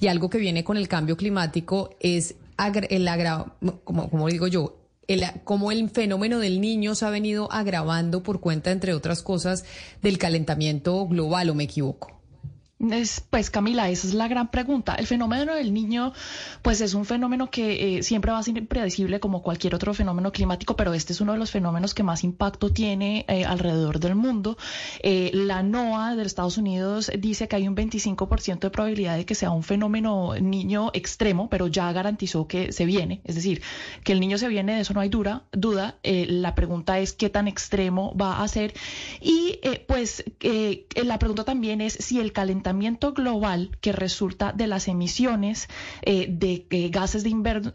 Y algo que viene con el cambio climático es el agra como, como digo yo, el, cómo el fenómeno del niño se ha venido agravando por cuenta, entre otras cosas, del calentamiento global, ¿o me equivoco? Pues Camila, esa es la gran pregunta. El fenómeno del niño, pues es un fenómeno que eh, siempre va a ser impredecible como cualquier otro fenómeno climático, pero este es uno de los fenómenos que más impacto tiene eh, alrededor del mundo. Eh, la NOAA de Estados Unidos dice que hay un 25% de probabilidad de que sea un fenómeno niño extremo, pero ya garantizó que se viene. Es decir, que el niño se viene, de eso no hay dura, duda. la pregunta es qué tan extremo va a ser. Y pues la pregunta también es si el calentamiento global que resulta de las emisiones eh, de eh, gases de,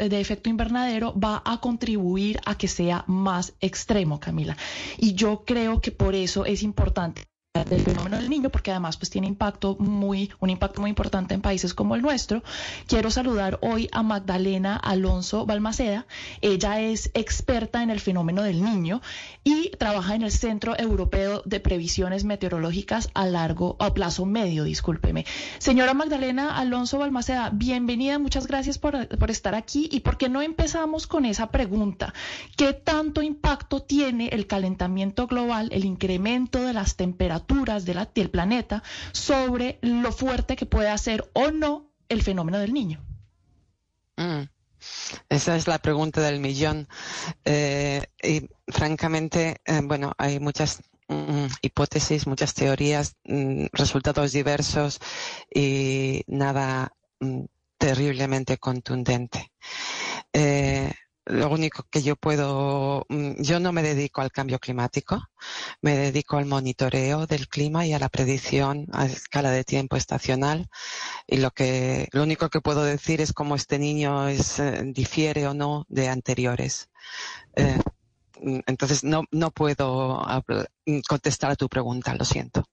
de efecto invernadero va a contribuir a que sea más extremo, Camila. Y yo creo que por eso es importante del fenómeno del niño, porque además pues tiene impacto muy, un impacto muy importante en países como el nuestro. Quiero saludar hoy a Magdalena Alonso Balmaceda. Ella es experta en el fenómeno del niño y trabaja en el Centro Europeo de Previsiones Meteorológicas a largo, a plazo medio, discúlpeme. Señora Magdalena Alonso Balmaceda, bienvenida, muchas gracias por, por estar aquí. ¿Y por qué no empezamos con esa pregunta? ¿Qué tanto impacto tiene el calentamiento global, el incremento de las temperaturas? De la, del planeta sobre lo fuerte que puede hacer o no el fenómeno del niño. Mm. Esa es la pregunta del millón. Eh, y francamente, eh, bueno, hay muchas mm, hipótesis, muchas teorías, mm, resultados diversos y nada terriblemente contundente. Eh, lo único que yo puedo, mm, yo no me dedico al cambio climático, me dedico al monitoreo del clima y a la predicción a escala de tiempo estacional. Y lo que, lo único que puedo decir es cómo este niño es, eh, difiere o no de anteriores. Eh, mm, entonces no, no puedo mm, contestar a tu pregunta, lo siento.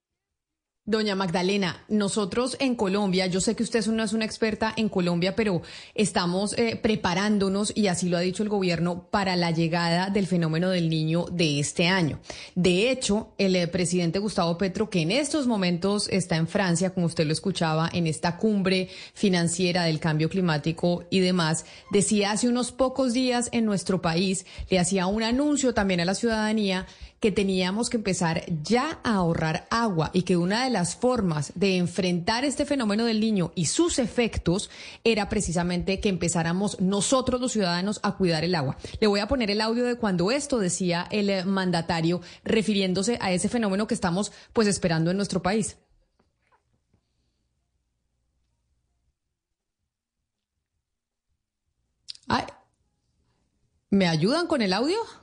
Doña Magdalena, nosotros en Colombia, yo sé que usted no es una experta en Colombia, pero estamos eh, preparándonos, y así lo ha dicho el gobierno, para la llegada del fenómeno del niño de este año. De hecho, el eh, presidente Gustavo Petro, que en estos momentos está en Francia, como usted lo escuchaba, en esta cumbre financiera del cambio climático y demás, decía hace unos pocos días en nuestro país, le hacía un anuncio también a la ciudadanía que teníamos que empezar ya a ahorrar agua y que una de las formas de enfrentar este fenómeno del niño y sus efectos era precisamente que empezáramos nosotros los ciudadanos a cuidar el agua. Le voy a poner el audio de cuando esto decía el mandatario refiriéndose a ese fenómeno que estamos pues esperando en nuestro país. ¿Me ayudan con el audio?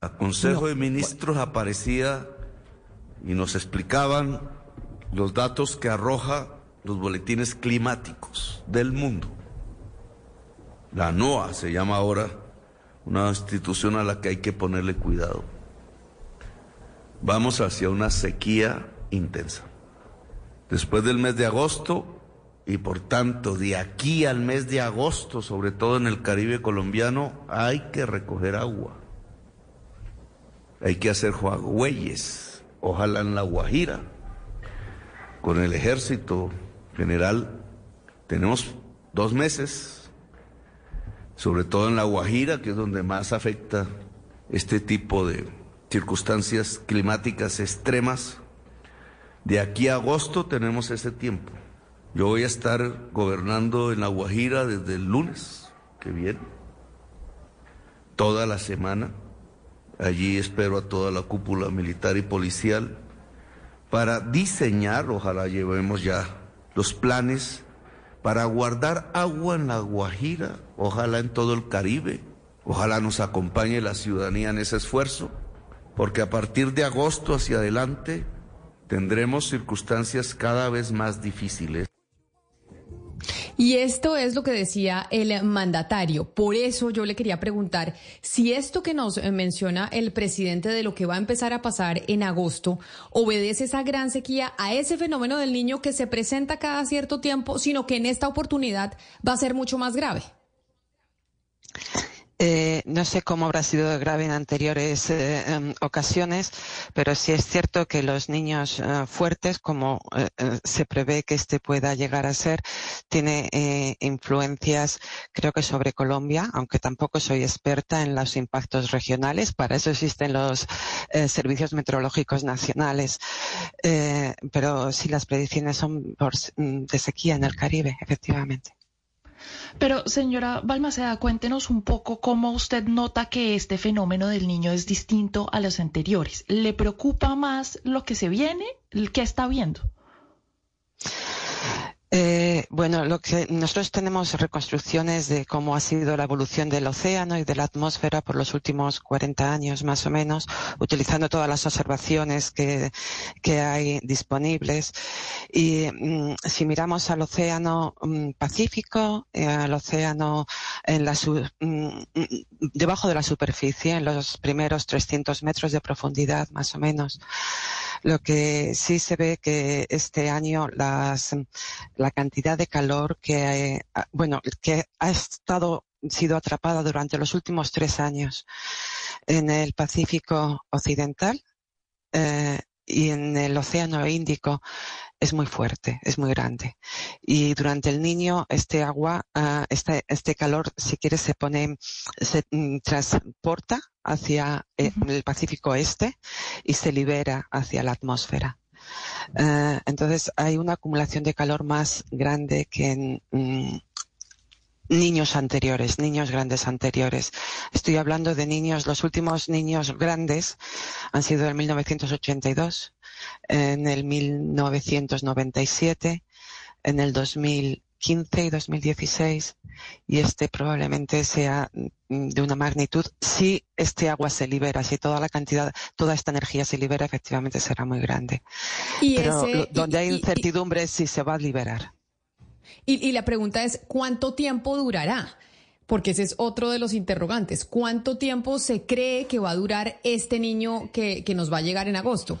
A Consejo de Ministros aparecía y nos explicaban los datos que arroja los boletines climáticos del mundo. La NOAA se llama ahora, una institución a la que hay que ponerle cuidado. Vamos hacia una sequía intensa. Después del mes de agosto y por tanto de aquí al mes de agosto, sobre todo en el Caribe colombiano, hay que recoger agua hay que hacer juegüeyes, ojalá en la Guajira, con el ejército general. Tenemos dos meses, sobre todo en la Guajira, que es donde más afecta este tipo de circunstancias climáticas extremas. De aquí a agosto tenemos ese tiempo. Yo voy a estar gobernando en La Guajira desde el lunes que viene, toda la semana. Allí espero a toda la cúpula militar y policial para diseñar, ojalá llevemos ya los planes para guardar agua en la Guajira, ojalá en todo el Caribe, ojalá nos acompañe la ciudadanía en ese esfuerzo, porque a partir de agosto hacia adelante tendremos circunstancias cada vez más difíciles. Y esto es lo que decía el mandatario. Por eso yo le quería preguntar si esto que nos menciona el presidente de lo que va a empezar a pasar en agosto obedece esa gran sequía a ese fenómeno del niño que se presenta cada cierto tiempo, sino que en esta oportunidad va a ser mucho más grave. Eh, no sé cómo habrá sido grave en anteriores eh, em, ocasiones, pero sí es cierto que los niños eh, fuertes, como se prevé que este pueda llegar a ser, tiene influencias, creo que sobre Colombia, aunque tampoco soy experta en los impactos regionales. Para eso existen los servicios meteorológicos nacionales. pero sí, las predicciones son mm, de sequía en el Caribe, efectivamente. Pero señora Balmaceda, cuéntenos un poco cómo usted nota que este fenómeno del niño es distinto a los anteriores. ¿Le preocupa más lo que se viene? ¿Qué está viendo? Eh, bueno, lo que nosotros tenemos reconstrucciones de cómo ha sido la evolución del océano y de la atmósfera por los últimos 40 años más o menos, utilizando todas las observaciones que, hay disponibles. Y mm, si miramos al océano mm, Pacífico, eh, al océano en la mm, debajo de la superficie, en los primeros 300 metros de profundidad más o menos, lo que sí se ve que este año las, la cantidad de calor que, bueno, que ha estado sido atrapada durante los últimos tres años en el Pacífico Occidental eh, y en el Océano Índico es muy fuerte, es muy grande. Y durante el niño, este agua, este, este calor, si quieres, se pone, se mm, transporta hacia eh, el Pacífico Este y se libera hacia la atmósfera. Ah, entonces hay una acumulación de calor más grande que en mm, niños anteriores, niños grandes anteriores. Estoy hablando de niños, los últimos niños grandes han sido en 1982, en el 1997, en el 2015 y 2016, y este probablemente sea mm, de una magnitud, si este agua se libera, si toda la cantidad, toda esta energía se libera, efectivamente será muy grande. Pero donde hay incertidumbre es si se va a liberar. Y, la pregunta es, ¿cuánto tiempo durará? Porque ese es otro de los interrogantes. ¿Cuánto tiempo se cree que va a durar este niño que, que nos va a llegar en agosto?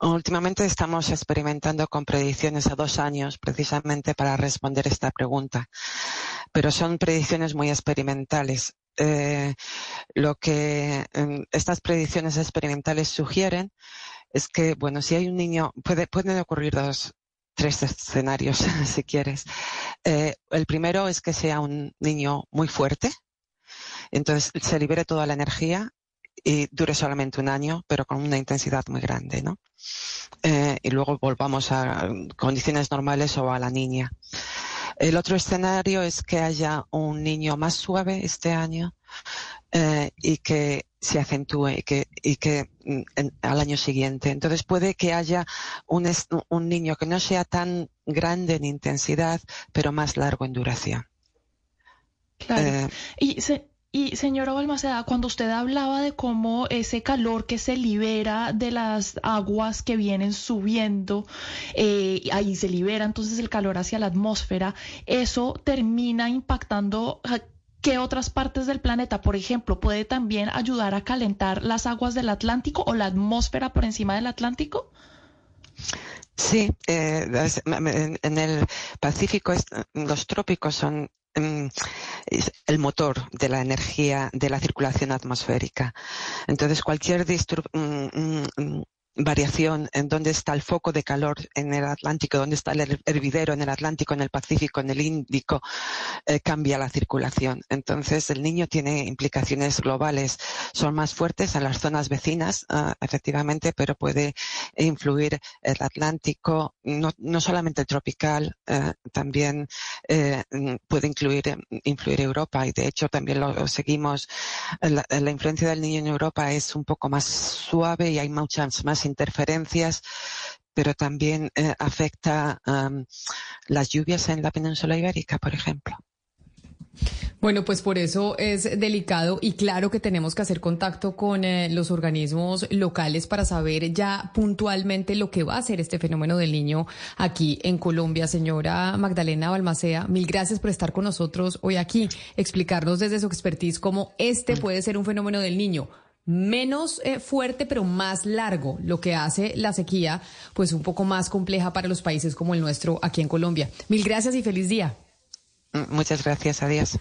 Últimamente estamos experimentando con predicciones a dos años precisamente para responder esta pregunta, pero son predicciones muy experimentales. Eh, lo que em, estas predicciones experimentales sugieren es que, bueno, si hay un niño, puede, pueden ocurrir dos, tres escenarios, si quieres. Eh, el primero es que sea un niño muy fuerte, entonces se libere toda la energía y dure solamente un año, pero con una intensidad muy grande, ¿no? Eh, y luego volvamos a condiciones normales o a la niña. El otro escenario es que haya un niño más suave este año eh, y que se acentúe y que, y que mm, al año siguiente. Entonces puede que haya un, un niño que no sea tan grande en intensidad, pero más largo en duración. Claro. Eh, y se, y señora Balmaceda, cuando usted hablaba de cómo ese calor que se libera de las aguas que vienen subiendo, eh, ahí se libera entonces el calor hacia la atmósfera, eso termina impactando qué otras partes del planeta. Por ejemplo, puede también ayudar a calentar las aguas del Atlántico o la atmósfera por encima del Atlántico. Sí, eh, en el Pacífico los trópicos son mm, el motor de la energía de la circulación atmosférica. Entonces, cualquier mm, mm, variación en dónde está el foco de calor en el Atlántico, dónde está el hervidero en el Atlántico, en el Pacífico, en el Índico, eh, cambia la circulación. Entonces, el niño tiene implicaciones globales. Son más fuertes en las zonas vecinas, ah, efectivamente, pero puede influir el Atlántico, no, no solamente el tropical, eh, también eh, puede incluir, influir Europa y de hecho también lo, seguimos. La, la influencia del niño en Europa es un poco más suave y hay muchas más interferencias, pero también eh, afecta las lluvias en la península ibérica, por ejemplo. Bueno, pues por eso es delicado y claro que tenemos que hacer contacto con eh, los organismos locales para saber ya puntualmente lo que va a hacer este fenómeno del niño aquí en Colombia. Señora Magdalena Balmacea, mil gracias por estar con nosotros hoy aquí, explicarnos desde su expertise cómo este puede ser un fenómeno del niño menos eh, fuerte pero más largo, lo que hace la sequía pues un poco más compleja para los países como el nuestro aquí en Colombia. Mil gracias y feliz día. Mm, muchas gracias, adiós.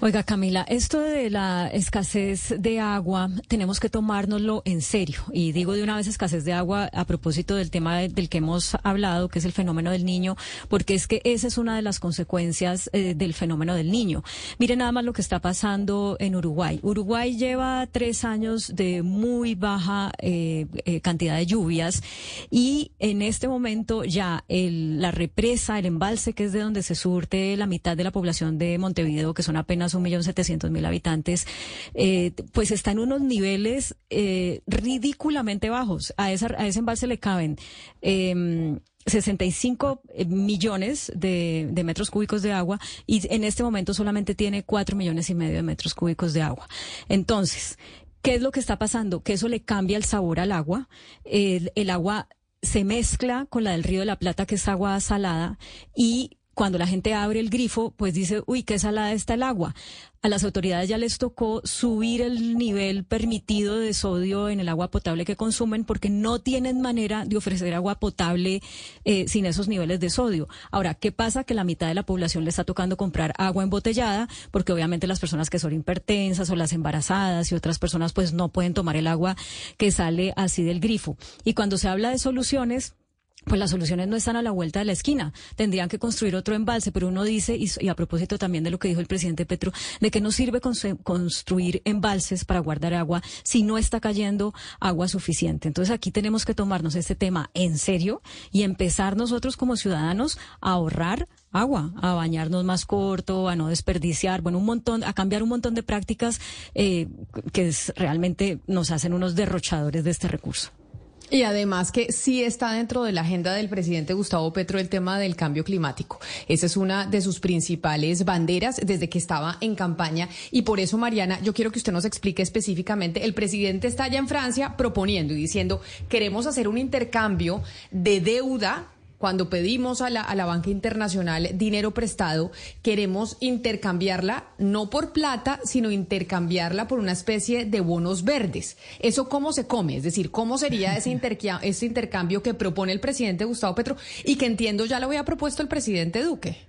Oiga, Camila, esto de la escasez de agua, tenemos que tomárnoslo en serio. Y digo de una vez escasez de agua a propósito del tema del que hemos hablado, que es el fenómeno del niño, porque es que esa es una de las consecuencias eh, del fenómeno del niño. Mire nada más lo que está pasando en Uruguay. Uruguay lleva tres años de muy baja eh, eh, cantidad de lluvias y en este momento ya la represa, el embalse, que es de donde se surte la mitad de la población de Montevideo, que son apenas apenas un millón setecientos mil habitantes, eh, pues está en unos niveles eh, ridículamente bajos. A, esa, a ese embalse le caben eh, 65 millones de, metros cúbicos de agua y en este momento solamente tiene 4 millones y medio de metros cúbicos de agua. Entonces, ¿qué es lo que está pasando? Que eso le cambia el sabor al agua. el agua se mezcla con la del río de la Plata, que es agua salada, y cuando la gente abre el grifo, pues dice, uy, qué salada está el agua. A las autoridades ya les tocó subir el nivel permitido de sodio en el agua potable que consumen porque no tienen manera de ofrecer agua potable eh, sin esos niveles de sodio. Ahora, ¿qué pasa? Que la mitad de la población le está tocando comprar agua embotellada porque obviamente las personas que son hipertensas o las embarazadas y otras personas pues no pueden tomar el agua que sale así del grifo. Y cuando se habla de soluciones, pues las soluciones no están a la vuelta de la esquina. Tendrían que construir otro embalse, pero uno dice, y, a propósito también de lo que dijo el presidente Petro, de que no sirve construir embalses para guardar agua si no está cayendo agua suficiente. Entonces aquí tenemos que tomarnos este tema en serio y empezar nosotros como ciudadanos a ahorrar agua, a bañarnos más corto, a no desperdiciar, bueno, un montón, a cambiar un montón de prácticas eh, que realmente nos hacen unos derrochadores de este recurso. Y además que sí está dentro de la agenda del presidente Gustavo Petro el tema del cambio climático. Esa es una de sus principales banderas desde que estaba en campaña. Y por eso, Mariana, yo quiero que usted nos explique específicamente. El presidente está allá en Francia proponiendo y diciendo, queremos hacer un intercambio de deuda cuando pedimos a la, a la banca internacional dinero prestado, queremos intercambiarla no por plata, sino intercambiarla por una especie de bonos verdes. ¿Eso cómo se come? Es decir, ¿cómo sería ese, intercambio, ese intercambio que propone el presidente Gustavo Petro y que entiendo ya lo había propuesto el presidente Duque?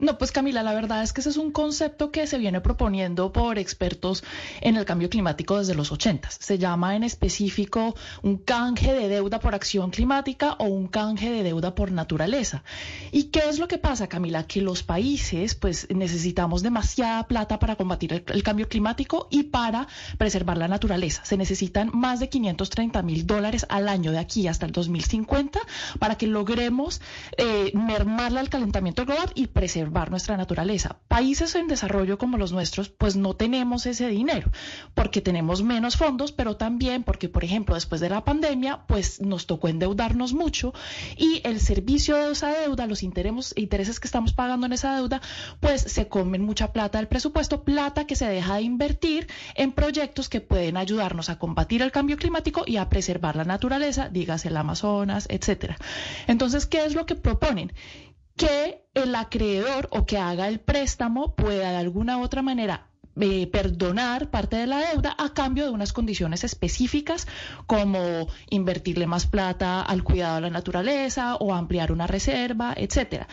No, pues Camila, la verdad es que ese es un concepto que se viene proponiendo por expertos en el cambio climático desde los 80. Se llama en específico un canje de deuda por acción climática o un canje de deuda por naturaleza. ¿Y qué es lo que pasa, Camila? Que los países pues necesitamos demasiada plata para combatir el, cambio climático y para preservar la naturaleza. Se necesitan más de 530 mil dólares al año de aquí hasta el 2050 para que logremos eh, mermarla el calentamiento global y preservar nuestra naturaleza. Países en desarrollo como los nuestros, pues no tenemos ese dinero, porque tenemos menos fondos, pero también porque, por ejemplo, después de la pandemia, pues nos tocó endeudarnos mucho y el servicio de esa deuda, los intereses, que estamos pagando en esa deuda, pues se comen mucha plata del presupuesto, plata que se deja de invertir en proyectos que pueden ayudarnos a combatir el cambio climático y a preservar la naturaleza, dígase el Amazonas, etcétera. Entonces, ¿qué es lo que proponen? Que el acreedor o que haga el préstamo pueda de alguna u otra manera eh, perdonar parte de la deuda a cambio de unas condiciones específicas como invertirle más plata al cuidado de la naturaleza o ampliar una reserva, etcétera.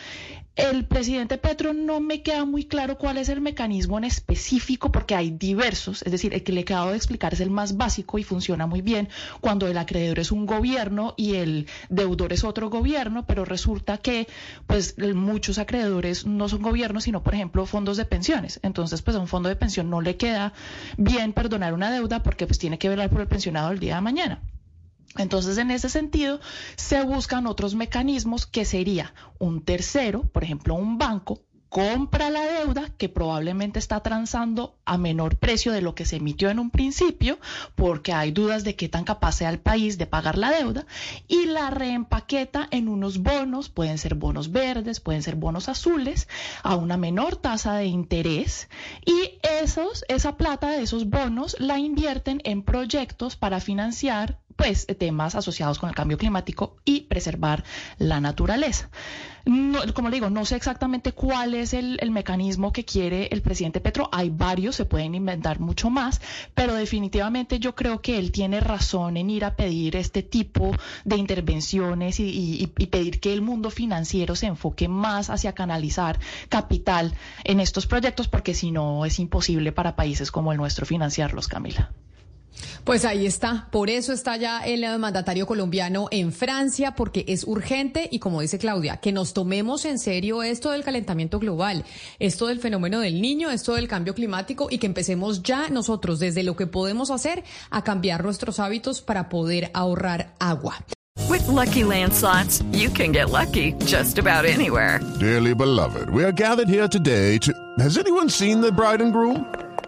El presidente Petro no me queda muy claro cuál es el mecanismo en específico porque hay diversos, es decir, el que le acabo de explicar es el más básico y funciona muy bien cuando el acreedor es un gobierno y el deudor es otro gobierno, pero resulta que pues muchos acreedores no son gobiernos, sino por ejemplo fondos de pensiones. Entonces, pues a un fondo de pensión no le queda bien perdonar una deuda porque pues tiene que velar por el pensionado el día de mañana. Entonces, en ese sentido, se buscan otros mecanismos que sería un tercero, por ejemplo, un banco, compra la deuda que probablemente está transando a menor precio de lo que se emitió en un principio, porque hay dudas de qué tan capaz sea el país de pagar la deuda, y la reempaqueta en unos bonos, pueden ser bonos verdes, pueden ser bonos azules, a una menor tasa de interés, y esos, esa plata de esos bonos la invierten en proyectos para financiar pues temas asociados con el cambio climático y preservar la naturaleza. como le digo, no sé exactamente cuál es el, el, mecanismo que quiere el presidente Petro. Hay varios, se pueden inventar mucho más, pero definitivamente yo creo que él tiene razón en ir a pedir este tipo de intervenciones y, y pedir que el mundo financiero se enfoque más hacia canalizar capital en estos proyectos, porque si no es imposible para países como el nuestro financiarlos, Camila. Pues ahí está, por eso está ya el mandatario colombiano en Francia, porque es urgente y como dice Claudia, que nos tomemos en serio esto del calentamiento global, esto del fenómeno del niño, esto del cambio climático y que empecemos ya nosotros desde lo que podemos hacer a cambiar nuestros hábitos para poder ahorrar agua. With lucky landslots, you can get lucky just about anywhere. Dearly beloved, we are gathered here today to. Has anyone seen the bride and groom?